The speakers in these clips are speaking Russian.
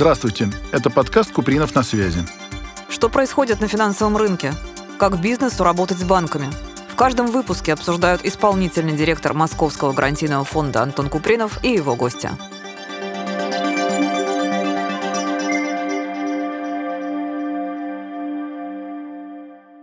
Здравствуйте. Это подкаст «Купринов на связи». Что происходит на финансовом рынке? Как бизнесу работать с банками? В каждом выпуске обсуждают исполнительный директор Московского гарантийного фонда Антон Купринов и его гости.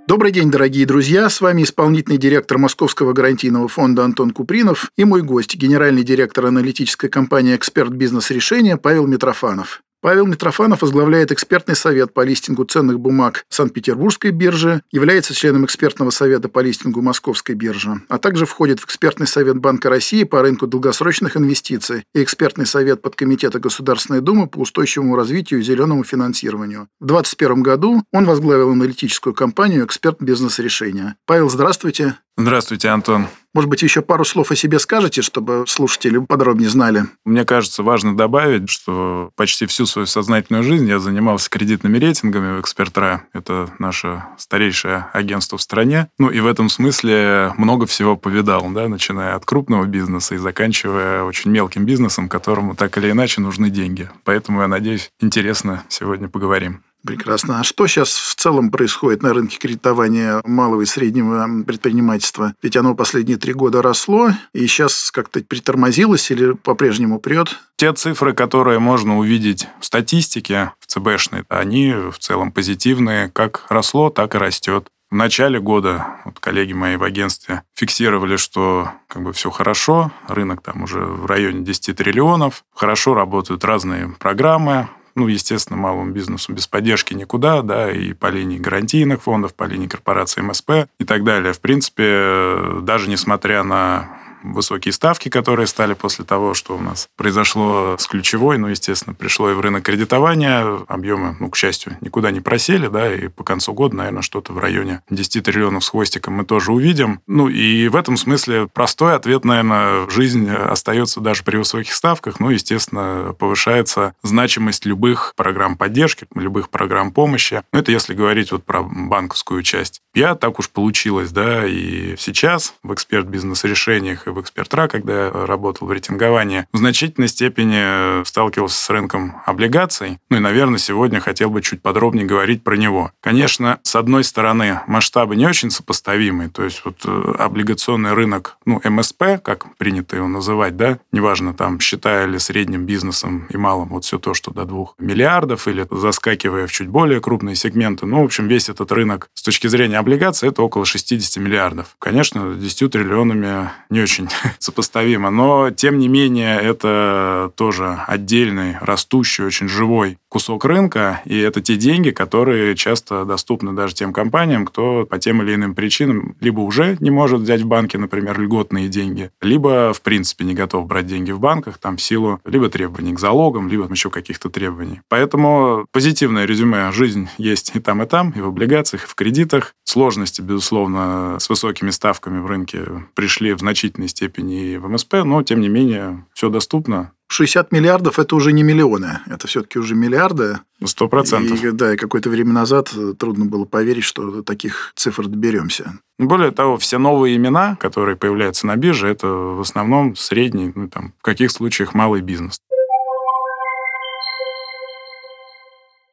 Добрый день, дорогие друзья. С вами исполнительный директор Московского гарантийного фонда Антон Купринов и мой гость, генеральный директор аналитической компании «Эксперт Бизнес Решения» Павел Митрофанов. Павел Митрофанов возглавляет экспертный совет по листингу ценных бумаг Санкт-Петербургской биржи, является членом экспертного совета по листингу Московской биржи, а также входит в экспертный совет Банка России по рынку долгосрочных инвестиций и экспертный совет подкомитета Государственной Думы по устойчивому развитию и зеленому финансированию. В 2021 году он возглавил аналитическую компанию «Эксперт бизнес-решения». Павел, здравствуйте. Здравствуйте, Антон. Может быть, еще пару слов о себе скажете, чтобы слушатели подробнее знали? Мне кажется, важно добавить, что почти всю свою сознательную жизнь я занимался кредитными рейтингами в Экспертра. Это наше старейшее агентство в стране. Ну и в этом смысле много всего повидал, да, начиная от крупного бизнеса и заканчивая очень мелким бизнесом, которому так или иначе нужны деньги. Поэтому, я надеюсь, интересно сегодня поговорим. Прекрасно. А что сейчас в целом происходит на рынке кредитования малого и среднего предпринимательства? Ведь оно последние три года росло, и сейчас как-то притормозилось или по-прежнему прет? Те цифры, которые можно увидеть в статистике, в ЦБшной, они в целом позитивные. Как росло, так и растет. В начале года вот коллеги мои в агентстве фиксировали, что как бы все хорошо, рынок там уже в районе 10 триллионов, хорошо работают разные программы, ну, естественно, малому бизнесу без поддержки никуда, да, и по линии гарантийных фондов, по линии корпорации МСП и так далее. В принципе, даже несмотря на высокие ставки, которые стали после того, что у нас произошло с ключевой, ну, естественно, пришло и в рынок кредитования, объемы, ну, к счастью, никуда не просели, да, и по концу года, наверное, что-то в районе 10 триллионов с хвостиком мы тоже увидим. Ну, и в этом смысле простой ответ, наверное, жизнь остается даже при высоких ставках, ну, естественно, повышается значимость любых программ поддержки, любых программ помощи. Ну, это если говорить вот про банковскую часть. Я так уж получилось, да, и сейчас в эксперт-бизнес-решениях и в экспертра, когда я работал в рейтинговании, в значительной степени сталкивался с рынком облигаций. Ну и, наверное, сегодня хотел бы чуть подробнее говорить про него. Конечно, с одной стороны, масштабы не очень сопоставимы. То есть вот э, облигационный рынок, ну, МСП, как принято его называть, да, неважно, там, считая ли средним бизнесом и малым вот все то, что до двух миллиардов, или заскакивая в чуть более крупные сегменты. Ну, в общем, весь этот рынок с точки зрения облигаций это около 60 миллиардов. Конечно, 10 триллионами не очень очень сопоставимо. Но, тем не менее, это тоже отдельный, растущий, очень живой кусок рынка, и это те деньги, которые часто доступны даже тем компаниям, кто по тем или иным причинам либо уже не может взять в банке, например, льготные деньги, либо, в принципе, не готов брать деньги в банках, там, в силу либо требований к залогам, либо еще каких-то требований. Поэтому позитивное резюме. Жизнь есть и там, и там, и в облигациях, и в кредитах. Сложности, безусловно, с высокими ставками в рынке пришли в значительной степени и в МСП, но, тем не менее, все доступно. 60 миллиардов – это уже не миллионы, это все-таки уже миллиарды. Сто процентов. Да, и какое-то время назад трудно было поверить, что до таких цифр доберемся. Более того, все новые имена, которые появляются на бирже, это в основном средний, ну, там, в каких случаях малый бизнес.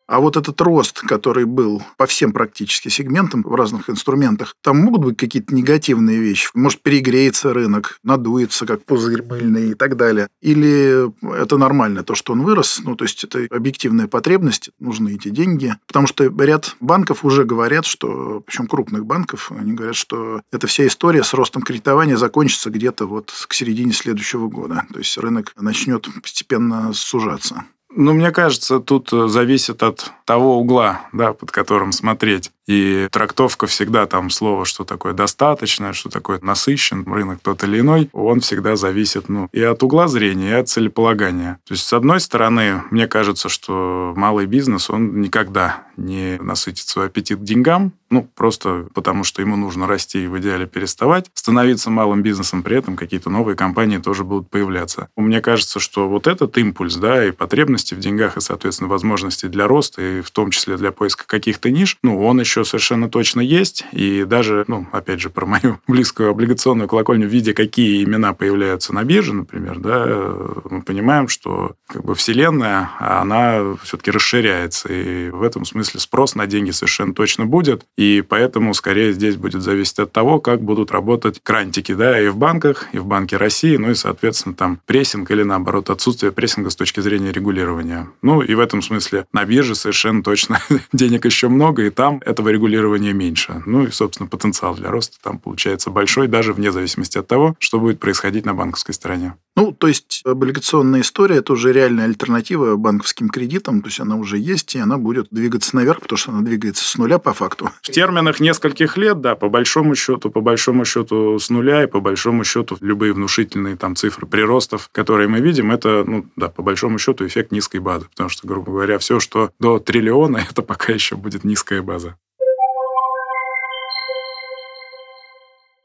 А вот этот рост, который был по всем практически сегментам в разных инструментах, там могут быть какие-то негативные вещи. Может, перегреется рынок, надуется, как пузырь мыльный и так далее. Или это нормально, то, что он вырос, ну, то есть это объективная потребность, нужны эти деньги. Потому что ряд банков уже говорят, что, причем крупных банков, они говорят, что эта вся история с ростом кредитования закончится где-то вот к середине следующего года. То есть рынок начнет постепенно сужаться. Ну, мне кажется, тут э, зависит от того угла, да, под которым смотреть. И трактовка всегда там слово, что такое достаточно, что такое насыщен, рынок тот или иной, он всегда зависит ну, и от угла зрения, и от целеполагания. То есть, с одной стороны, мне кажется, что малый бизнес, он никогда не насытит свой аппетит деньгам, ну, просто потому что ему нужно расти и в идеале переставать, становиться малым бизнесом, при этом какие-то новые компании тоже будут появляться. Мне кажется, что вот этот импульс, да, и потребности в деньгах, и, соответственно, возможности для роста, и в том числе для поиска каких-то ниш, ну, он еще еще совершенно точно есть. И даже, ну, опять же, про мою близкую облигационную колокольню, видя, какие имена появляются на бирже, например, да, мы понимаем, что как бы вселенная, она все-таки расширяется. И в этом смысле спрос на деньги совершенно точно будет. И поэтому, скорее, здесь будет зависеть от того, как будут работать крантики, да, и в банках, и в Банке России, ну и, соответственно, там прессинг или, наоборот, отсутствие прессинга с точки зрения регулирования. Ну и в этом смысле на бирже совершенно точно денег еще много, и там этого регулирования меньше. Ну и, собственно, потенциал для роста там получается большой, даже вне зависимости от того, что будет происходить на банковской стороне. Ну, то есть облигационная история – это уже реальная альтернатива банковским кредитам, то есть она уже есть, и она будет двигаться наверх, потому что она двигается с нуля по факту. В терминах нескольких лет, да, по большому счету, по большому счету с нуля, и по большому счету любые внушительные там цифры приростов, которые мы видим, это, ну, да, по большому счету эффект низкой базы, потому что, грубо говоря, все, что до триллиона, это пока еще будет низкая база.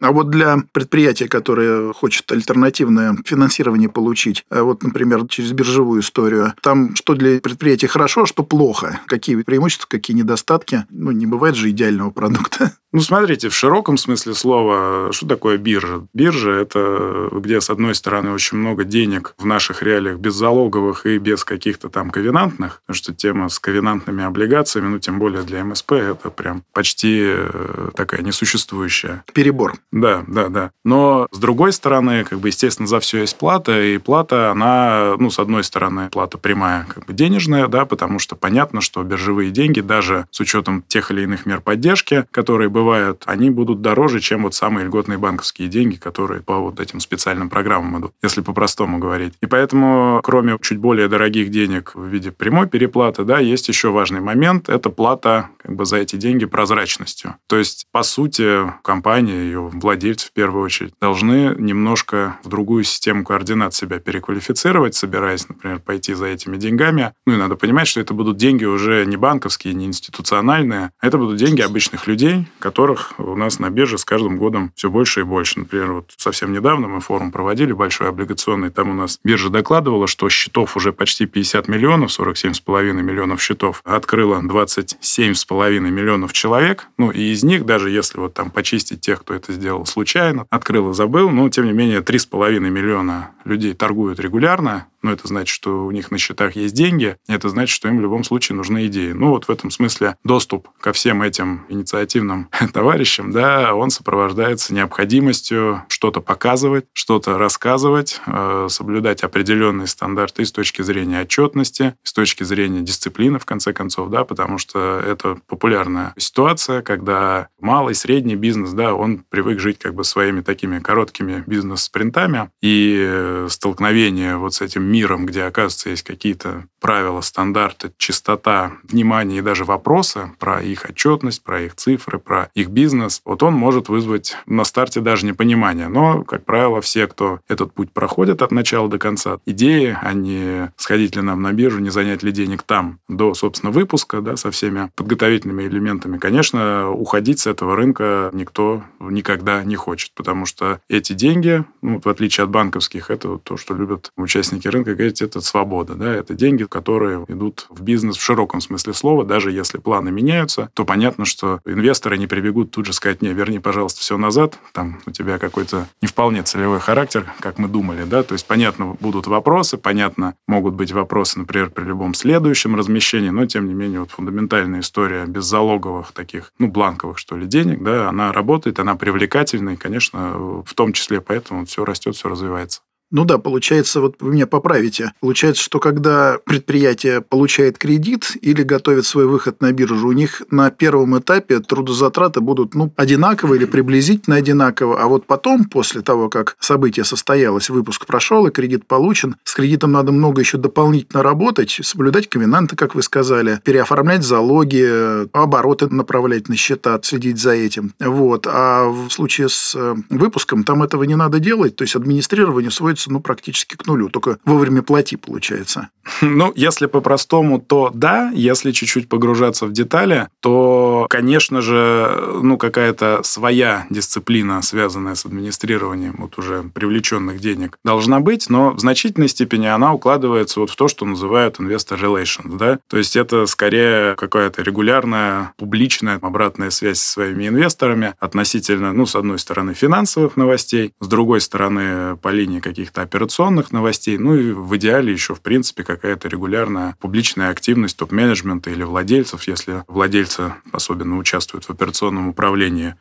А вот для предприятия, которое хочет альтернативное финансирование получить, а вот, например, через биржевую историю, там что для предприятия хорошо, а что плохо? Какие преимущества, какие недостатки? Ну, не бывает же идеального продукта. Ну, смотрите, в широком смысле слова, что такое биржа? Биржа – это где, с одной стороны, очень много денег в наших реалиях беззалоговых и без каких-то там ковенантных, потому что тема с ковенантными облигациями, ну, тем более для МСП, это прям почти э, такая несуществующая. Перебор. Да, да, да. Но, с другой стороны, как бы, естественно, за все есть плата, и плата, она, ну, с одной стороны, плата прямая, как бы денежная, да, потому что понятно, что биржевые деньги, даже с учетом тех или иных мер поддержки, которые бывают, они будут дороже, чем вот самые льготные банковские деньги, которые по вот этим специальным программам идут, если по-простому говорить. И поэтому, кроме чуть более дорогих денег в виде прямой переплаты, да, есть еще важный момент, это плата как бы за эти деньги прозрачностью. То есть, по сути, компания, ее владельцы в первую очередь, должны немножко в другую систему координат себя переквалифицировать, собираясь, например, пойти за этими деньгами. Ну и надо понимать, что это будут деньги уже не банковские, не институциональные, а это будут деньги обычных людей, которых у нас на бирже с каждым годом все больше и больше. Например, вот совсем недавно мы форум проводили большой облигационный, там у нас биржа докладывала, что счетов уже почти 50 миллионов, 47,5 миллионов счетов открыло 27,5 миллионов человек. Ну и из них, даже если вот там почистить тех, кто это сделал случайно, открыл и забыл, но тем не менее 3,5 миллиона людей торгуют регулярно, но это значит, что у них на счетах есть деньги, это значит, что им в любом случае нужны идеи. Ну вот в этом смысле доступ ко всем этим инициативным товарищам, да, он сопровождается необходимостью что-то показывать, что-то рассказывать, э, соблюдать определенные стандарты с точки зрения отчетности, с точки зрения дисциплины, в конце концов, да, потому что это популярная ситуация, когда малый, средний бизнес, да, он привык жить как бы своими такими короткими бизнес-спринтами, и э, столкновение вот с этим миром, где, оказывается, есть какие-то правила, стандарты, чистота, внимание и даже вопросы про их отчетность, про их цифры, про их бизнес, вот он может вызвать на старте даже непонимание. Но, как правило, все, кто этот путь проходит от начала до конца, идеи, а не сходить ли нам на биржу, не занять ли денег там до, собственно, выпуска, да, со всеми подготовительными элементами, конечно, уходить с этого рынка никто никогда не хочет, потому что эти деньги, ну, в отличие от банковских, это то, что любят участники рынка говорить, это свобода, да, это деньги, которые идут в бизнес в широком смысле слова, даже если планы меняются, то понятно, что инвесторы не прибегут тут же сказать, не, верни, пожалуйста, все назад, там у тебя какой-то не вполне целевой характер, как мы думали, да, то есть понятно, будут вопросы, понятно, могут быть вопросы, например, при любом следующем размещении, но тем не менее вот фундаментальная история без залоговых таких, ну, бланковых, что ли, денег, да, она работает, она привлекательна, и, конечно, в том числе поэтому все растет, все развивается. Ну да, получается, вот вы меня поправите. Получается, что когда предприятие получает кредит или готовит свой выход на биржу, у них на первом этапе трудозатраты будут ну, одинаково или приблизительно одинаково, а вот потом, после того, как событие состоялось, выпуск прошел и кредит получен, с кредитом надо много еще дополнительно работать, соблюдать ковенанты, как вы сказали, переоформлять залоги, обороты направлять на счета, следить за этим. Вот. А в случае с э, выпуском там этого не надо делать, то есть администрирование сводится сводится ну, практически к нулю. Только вовремя плати, получается. Ну, если по-простому, то да. Если чуть-чуть погружаться в детали, то, конечно же, ну, какая-то своя дисциплина, связанная с администрированием вот уже привлеченных денег, должна быть, но в значительной степени она укладывается вот в то, что называют investor relations, да. То есть это скорее какая-то регулярная, публичная обратная связь со своими инвесторами относительно, ну, с одной стороны, финансовых новостей, с другой стороны, по линии каких-то операционных новостей, ну и в идеале еще, в принципе, какая-то регулярная публичная активность топ-менеджмента или владельцев, если владельцы особенно участвуют в операционном управлении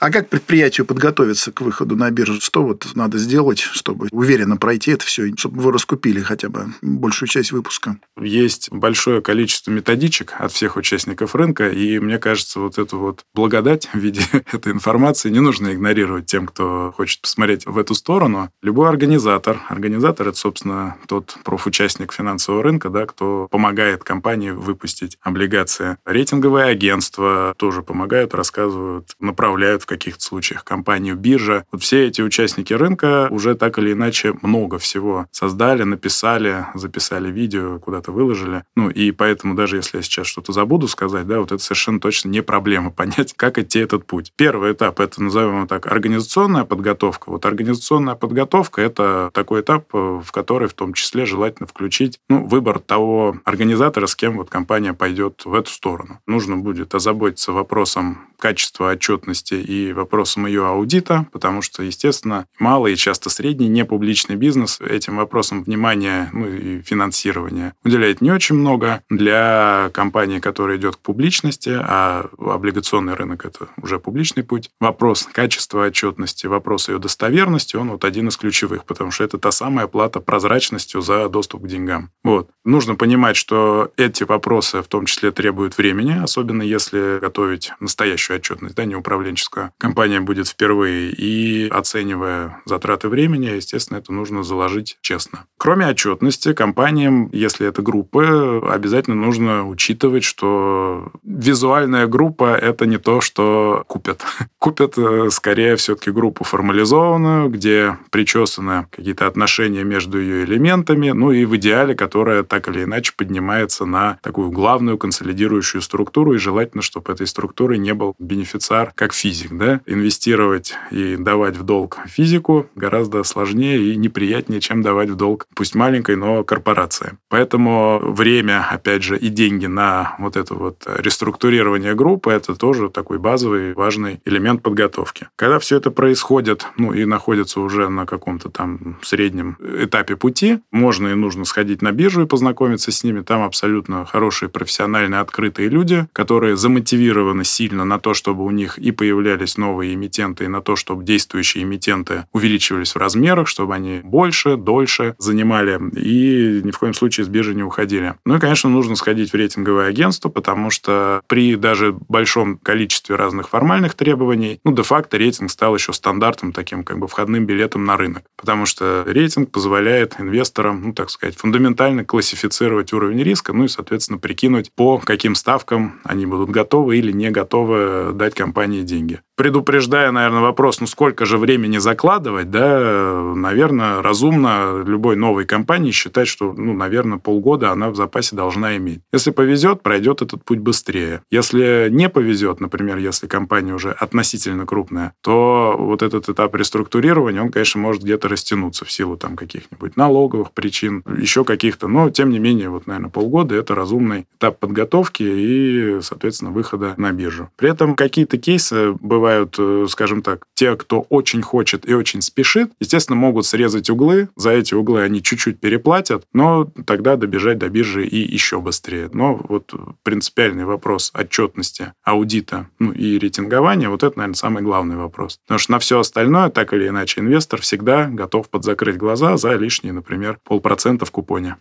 А как предприятию подготовиться к выходу на биржу? Что вот надо сделать, чтобы уверенно пройти это все, чтобы вы раскупили хотя бы большую часть выпуска? Есть большое количество методичек от всех участников рынка, и мне кажется, вот эту вот благодать в виде этой информации не нужно игнорировать тем, кто хочет посмотреть в эту сторону. Любой организатор, организатор это, собственно, тот профучастник финансового рынка, да, кто помогает компании выпустить облигации. Рейтинговые агентства тоже помогают, рассказывают, направляют каких-то случаях компанию биржа. Вот все эти участники рынка уже так или иначе много всего создали, написали, записали видео, куда-то выложили. Ну, и поэтому даже если я сейчас что-то забуду сказать, да, вот это совершенно точно не проблема понять, как идти этот путь. Первый этап — это, назовем его так, организационная подготовка. Вот организационная подготовка — это такой этап, в который в том числе желательно включить ну, выбор того организатора, с кем вот компания пойдет в эту сторону. Нужно будет озаботиться вопросом качества отчетности и вопросам ее аудита, потому что, естественно, малый и часто средний непубличный бизнес этим вопросам внимания ну, и финансирования уделяет не очень много. Для компании, которая идет к публичности, а облигационный рынок – это уже публичный путь, вопрос качества отчетности, вопрос ее достоверности, он вот один из ключевых, потому что это та самая плата прозрачностью за доступ к деньгам. Вот. Нужно понимать, что эти вопросы в том числе требуют времени, особенно если готовить настоящую отчетность, да, не управленческую компания будет впервые, и оценивая затраты времени, естественно, это нужно заложить честно. Кроме отчетности, компаниям, если это группы, обязательно нужно учитывать, что визуальная группа — это не то, что купят. Купят э, скорее все-таки группу формализованную, где причесаны какие-то отношения между ее элементами, ну и в идеале, которая так или иначе поднимается на такую главную консолидирующую структуру, и желательно, чтобы этой структурой не был бенефициар как физик да, инвестировать и давать в долг физику гораздо сложнее и неприятнее, чем давать в долг, пусть маленькой, но корпорации. Поэтому время, опять же, и деньги на вот это вот реструктурирование группы, это тоже такой базовый важный элемент подготовки. Когда все это происходит, ну и находится уже на каком-то там среднем этапе пути, можно и нужно сходить на биржу и познакомиться с ними. Там абсолютно хорошие профессиональные, открытые люди, которые замотивированы сильно на то, чтобы у них и появлялись появлялись новые эмитенты, и на то, чтобы действующие эмитенты увеличивались в размерах, чтобы они больше, дольше занимали и ни в коем случае с биржи не уходили. Ну и, конечно, нужно сходить в рейтинговое агентство, потому что при даже большом количестве разных формальных требований, ну, де-факто рейтинг стал еще стандартом, таким как бы входным билетом на рынок. Потому что рейтинг позволяет инвесторам, ну, так сказать, фундаментально классифицировать уровень риска, ну и, соответственно, прикинуть, по каким ставкам они будут готовы или не готовы дать компании деньги предупреждая, наверное, вопрос, ну сколько же времени закладывать, да, наверное, разумно любой новой компании считать, что, ну, наверное, полгода она в запасе должна иметь. Если повезет, пройдет этот путь быстрее. Если не повезет, например, если компания уже относительно крупная, то вот этот этап реструктурирования, он, конечно, может где-то растянуться в силу там каких-нибудь налоговых причин, еще каких-то, но, тем не менее, вот, наверное, полгода – это разумный этап подготовки и, соответственно, выхода на биржу. При этом какие-то кейсы бывают бывают, э, скажем так, те, кто очень хочет и очень спешит, естественно, могут срезать углы, за эти углы они чуть-чуть переплатят, но тогда добежать до биржи и еще быстрее. Но вот принципиальный вопрос отчетности, аудита ну, и рейтингования, вот это, наверное, самый главный вопрос. Потому что на все остальное, так или иначе, инвестор всегда готов подзакрыть глаза за лишние, например, полпроцента в купоне.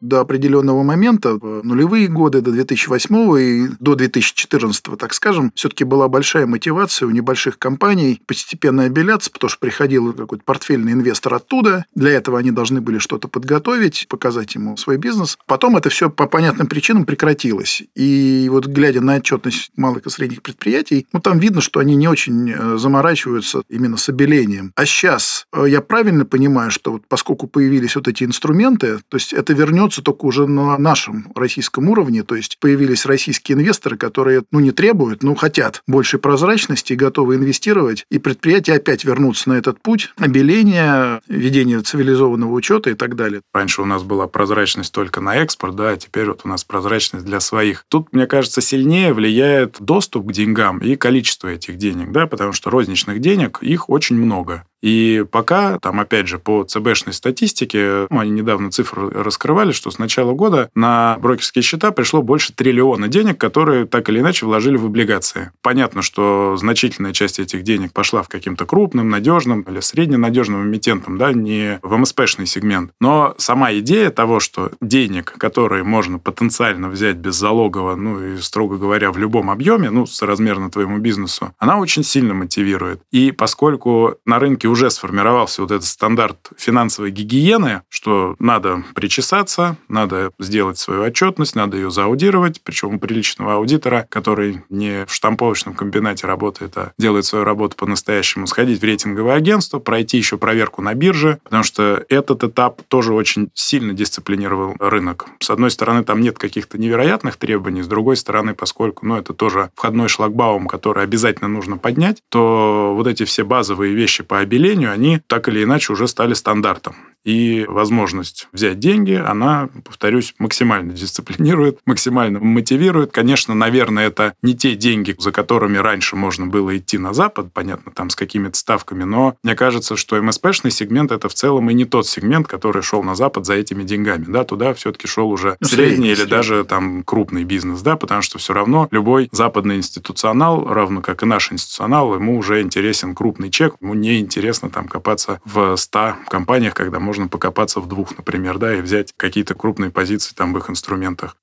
До определенного момента, в нулевые годы, до 2008 и до 2014, так скажем, все-таки была большая мотивация у небольших компаний постепенно обеляться, потому что приходил какой-то портфельный инвестор оттуда. Для этого они должны были что-то подготовить, показать ему свой бизнес. Потом это все по понятным причинам прекратилось. И вот глядя на отчетность малых и средних предприятий, ну, там видно, что они не очень э, заморачиваются именно с обелением. А сейчас э, я правильно понимаю, что вот поскольку появились вот эти инструменты, то есть это вернется только уже на нашем российском уровне, то есть появились российские инвесторы, которые, ну, не требуют, но хотят большей прозрачности и готовы инвестировать, и предприятия опять вернутся на этот путь обеления, ведения цивилизованного учета и так далее. Раньше у нас была прозрачность только на экспорт, да, а теперь вот у нас прозрачность для своих. Тут, мне кажется, сильнее влияет доступ к деньгам и количество этих денег, да, потому что розничных денег, их очень много. И пока, там, опять же, по ЦБшной статистике, ну, они недавно цифры раскрывали, что с начала года на брокерские счета пришло больше триллиона денег, которые так или иначе вложили в облигации. Понятно, что значительная часть этих денег пошла в каким-то крупным, надежным или средненадежным эмитентам, да, не в МСПшный сегмент. Но сама идея того, что денег, которые можно потенциально взять без залогового, ну и, строго говоря, в любом объеме, ну, соразмерно твоему бизнесу, она очень сильно мотивирует. И поскольку на рынке уже сформировался вот этот стандарт финансовой гигиены, что надо причесаться, надо сделать свою отчетность, надо ее зааудировать, причем у приличного аудитора, который не в штамповочном комбинате работает, а делает свою работу по-настоящему, сходить в рейтинговое агентство, пройти еще проверку на бирже, потому что этот этап тоже очень сильно дисциплинировал рынок. С одной стороны, там нет каких-то невероятных требований, с другой стороны, поскольку ну, это тоже входной шлагбаум, который обязательно нужно поднять, то вот эти все базовые вещи по обелению населению, они так или иначе уже стали стандартом. И возможность взять деньги, она, повторюсь, максимально дисциплинирует, максимально мотивирует. Конечно, наверное, это не те деньги, за которыми раньше можно было идти на Запад, понятно, там с какими-то ставками, но мне кажется, что МСПшный сегмент это в целом и не тот сегмент, который шел на Запад за этими деньгами. Да, туда все-таки шел уже ну, средний, средний или средний. даже там крупный бизнес, да, потому что все равно любой западный институционал, равно как и наш институционал, ему уже интересен крупный чек, ему не интересно там копаться в 100 компаниях, когда можно покопаться в двух, например, да, и взять какие-то крупные позиции там в их инструментах.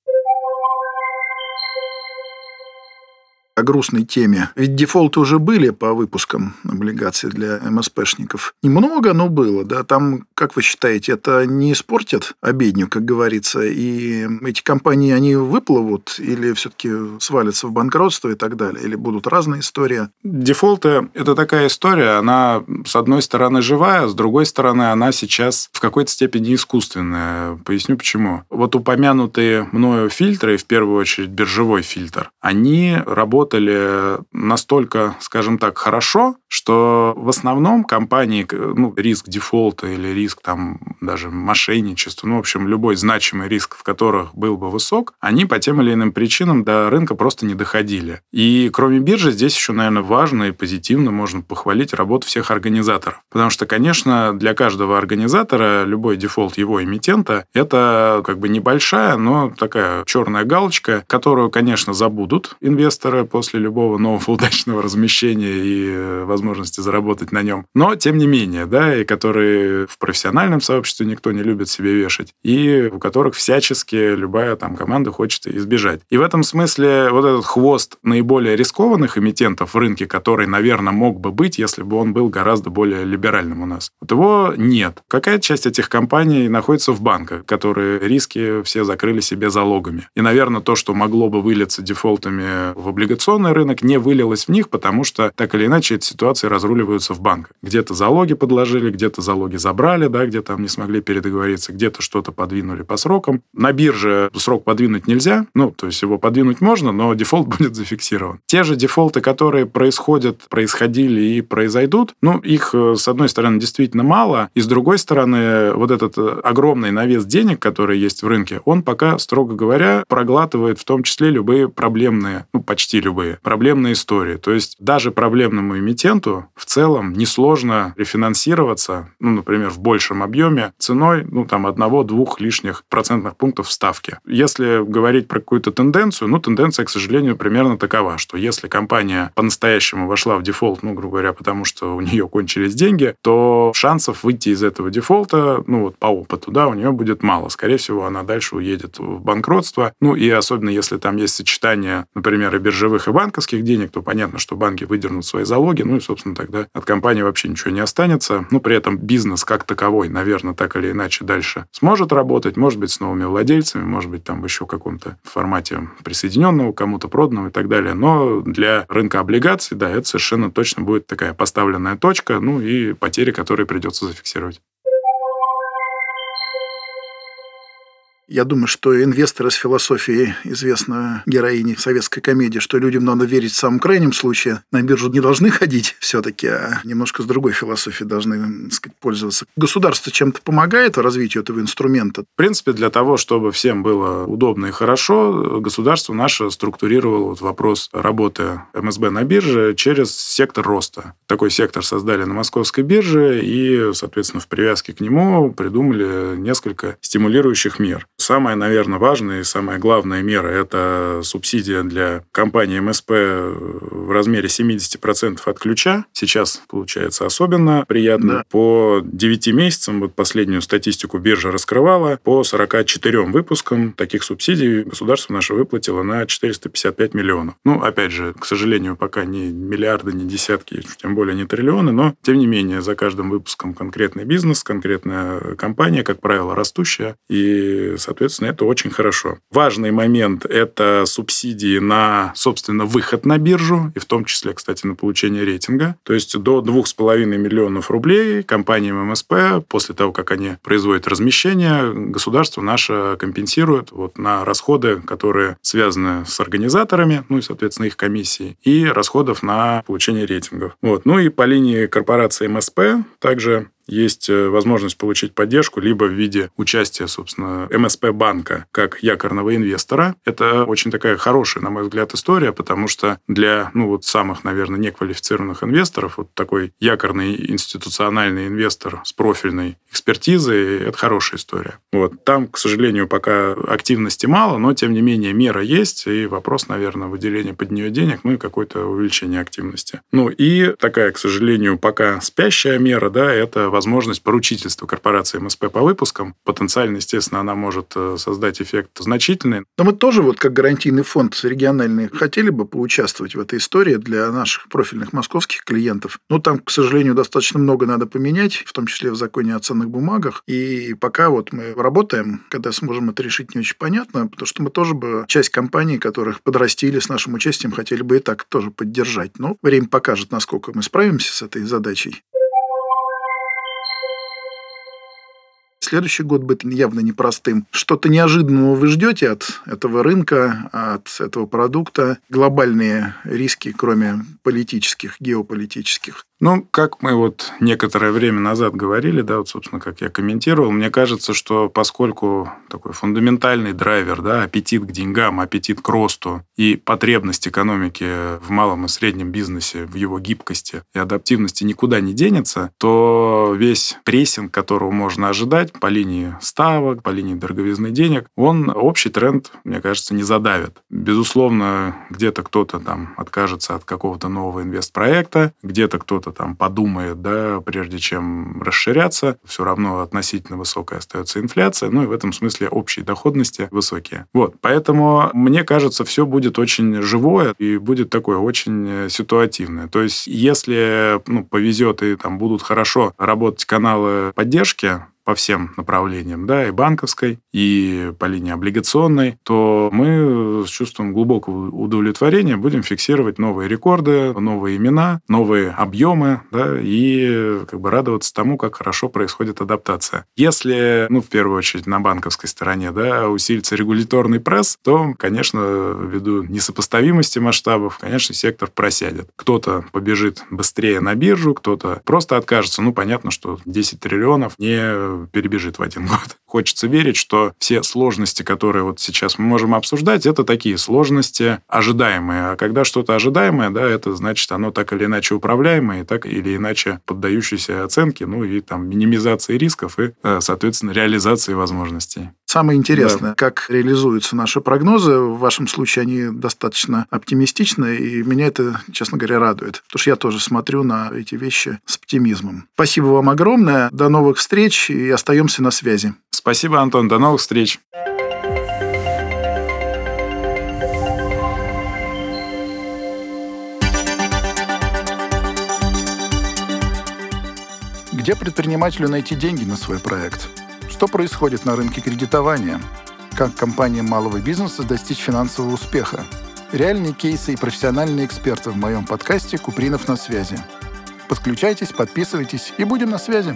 Грустной теме. Ведь дефолты уже были по выпускам облигаций для МСПшников. Немного, но было. Да? Там, как вы считаете, это не испортит обедню, как говорится, и эти компании, они выплывут или все-таки свалятся в банкротство и так далее? Или будут разные истории? Дефолты – это такая история, она, с одной стороны, живая, с другой стороны, она сейчас в какой-то степени искусственная. Поясню, почему. Вот упомянутые мною фильтры, в первую очередь биржевой фильтр, они работают работали настолько, скажем так, хорошо, что в основном компании, ну, риск дефолта или риск там даже мошенничества, ну, в общем, любой значимый риск, в которых был бы высок, они по тем или иным причинам до рынка просто не доходили. И кроме биржи здесь еще, наверное, важно и позитивно можно похвалить работу всех организаторов. Потому что, конечно, для каждого организатора любой дефолт его эмитента – это как бы небольшая, но такая черная галочка, которую, конечно, забудут инвесторы после любого нового удачного размещения и э, возможности заработать на нем. Но, тем не менее, да, и которые в профессиональном сообществе никто не любит себе вешать, и у которых всячески любая там команда хочет избежать. И в этом смысле вот этот хвост наиболее рискованных эмитентов в рынке, который, наверное, мог бы быть, если бы он был гораздо более либеральным у нас. Вот его нет. Какая часть этих компаний находится в банках, которые риски все закрыли себе залогами. И, наверное, то, что могло бы вылиться дефолтами в облигационные облигационный рынок не вылилось в них, потому что так или иначе эти ситуации разруливаются в банках. Где-то залоги подложили, где-то залоги забрали, да, где там не смогли передоговориться, где-то что-то подвинули по срокам. На бирже срок подвинуть нельзя, ну, то есть его подвинуть можно, но дефолт будет зафиксирован. Те же дефолты, которые происходят, происходили и произойдут, ну, их, э, с одной стороны, действительно мало, и с другой стороны, вот этот э, огромный навес денег, который есть в рынке, он пока, строго говоря, проглатывает в том числе любые проблемные, ну, почти любые любые, проблемные истории. То есть даже проблемному эмитенту в целом несложно рефинансироваться, ну, например, в большем объеме ценой, ну, там, одного-двух лишних процентных пунктов ставки. Если говорить про какую-то тенденцию, ну, тенденция, к сожалению, примерно такова, что если компания по-настоящему вошла в дефолт, ну, грубо говоря, потому что у нее кончились деньги, то шансов выйти из этого дефолта, ну, вот по опыту, да, у нее будет мало. Скорее всего, она дальше уедет в банкротство. Ну, и особенно если там есть сочетание, например, и биржевых, и банковских денег, то понятно, что банки выдернут свои залоги, ну, и, собственно, тогда от компании вообще ничего не останется. Ну, при этом бизнес как таковой, наверное, так или иначе дальше сможет работать, может быть, с новыми владельцами, может быть, там еще в каком-то формате присоединенного, кому-то проданного и так далее. Но для рынка облигаций, да, это совершенно точно будет такая поставленная точка, ну и потери, которые придется зафиксировать. Я думаю, что инвесторы с философией известной героини советской комедии, что людям надо верить в самом крайнем случае, на биржу не должны ходить все-таки, а немножко с другой философией должны так сказать, пользоваться. Государство чем-то помогает в развитию этого инструмента? В принципе, для того, чтобы всем было удобно и хорошо, государство наше структурировало вот вопрос работы МСБ на бирже через сектор роста. Такой сектор создали на московской бирже и, соответственно, в привязке к нему придумали несколько стимулирующих мер. Самая, наверное, важная и самая главная мера – это субсидия для компании МСП в размере 70% от ключа. Сейчас, получается, особенно приятно. Да. По 9 месяцам, вот последнюю статистику биржа раскрывала, по 44 выпускам таких субсидий государство наше выплатило на 455 миллионов. Ну, опять же, к сожалению, пока не миллиарды, не десятки, тем более не триллионы, но, тем не менее, за каждым выпуском конкретный бизнес, конкретная компания, как правило, растущая, и Соответственно, это очень хорошо. Важный момент – это субсидии на, собственно, выход на биржу, и в том числе, кстати, на получение рейтинга. То есть до 2,5 миллионов рублей компаниям МСП после того, как они производят размещение, государство наше компенсирует вот на расходы, которые связаны с организаторами, ну и, соответственно, их комиссией, и расходов на получение рейтингов. Вот. Ну и по линии корпорации МСП также есть э, возможность получить поддержку либо в виде участия, собственно, МСП банка как якорного инвестора. Это очень такая хорошая, на мой взгляд, история, потому что для, ну, вот самых, наверное, неквалифицированных инвесторов вот такой якорный институциональный инвестор с профильной экспертизой – это хорошая история. Вот. Там, к сожалению, пока активности мало, но, тем не менее, мера есть, и вопрос, наверное, выделения под нее денег, ну и какое-то увеличение активности. Ну и такая, к сожалению, пока спящая мера, да, это возможность поручительства корпорации МСП по выпускам. Потенциально, естественно, она может э, создать эффект значительный. Но мы тоже, вот как гарантийный фонд региональный, хотели бы поучаствовать в этой истории для наших профильных московских клиентов. Но там, к сожалению, достаточно много надо поменять, в том числе в законе о ценных бумагах. И пока вот мы работаем, когда сможем это решить, не очень понятно, потому что мы тоже бы часть компаний, которых подрастили с нашим участием, хотели бы и так тоже поддержать. Но время покажет, насколько мы справимся с этой задачей. Следующий год будет явно непростым. Что-то неожиданного вы ждете от этого рынка, от этого продукта? Глобальные риски, кроме политических, геополитических? Ну, как мы вот некоторое время назад говорили, да, вот, собственно, как я комментировал, мне кажется, что поскольку такой фундаментальный драйвер, да, аппетит к деньгам, аппетит к росту и потребность экономики в малом и среднем бизнесе, в его гибкости и адаптивности никуда не денется, то весь прессинг, которого можно ожидать по линии ставок, по линии дороговизны денег, он общий тренд, мне кажется, не задавит. Безусловно, где-то кто-то там откажется от какого-то нового инвестпроекта, где-то кто-то там подумает, да, прежде чем расширяться, все равно относительно высокая остается инфляция, ну и в этом смысле общие доходности высокие. Вот, поэтому мне кажется, все будет очень живое и будет такое очень ситуативное. То есть, если ну, повезет и там будут хорошо работать каналы поддержки, по всем направлениям, да, и банковской, и по линии облигационной, то мы с чувством глубокого удовлетворения будем фиксировать новые рекорды, новые имена, новые объемы, да, и как бы радоваться тому, как хорошо происходит адаптация. Если, ну, в первую очередь на банковской стороне, да, усилится регуляторный пресс, то, конечно, ввиду несопоставимости масштабов, конечно, сектор просядет. Кто-то побежит быстрее на биржу, кто-то просто откажется. Ну, понятно, что 10 триллионов не перебежит в один год. Хочется верить, что все сложности, которые вот сейчас мы можем обсуждать, это такие сложности ожидаемые. А когда что-то ожидаемое, да, это значит, оно так или иначе управляемое, и так или иначе поддающееся оценке, ну и там минимизации рисков и, э, соответственно, реализации возможностей. Самое интересное, да. как реализуются наши прогнозы. В вашем случае они достаточно оптимистичны, и меня это, честно говоря, радует. Потому что я тоже смотрю на эти вещи с оптимизмом. Спасибо вам огромное. До новых встреч и остаемся на связи. Спасибо, Антон. До новых встреч. Где предпринимателю найти деньги на свой проект? Что происходит на рынке кредитования? Как компаниям малого бизнеса достичь финансового успеха? Реальные кейсы и профессиональные эксперты в моем подкасте «Купринов на связи». Подключайтесь, подписывайтесь и будем на связи.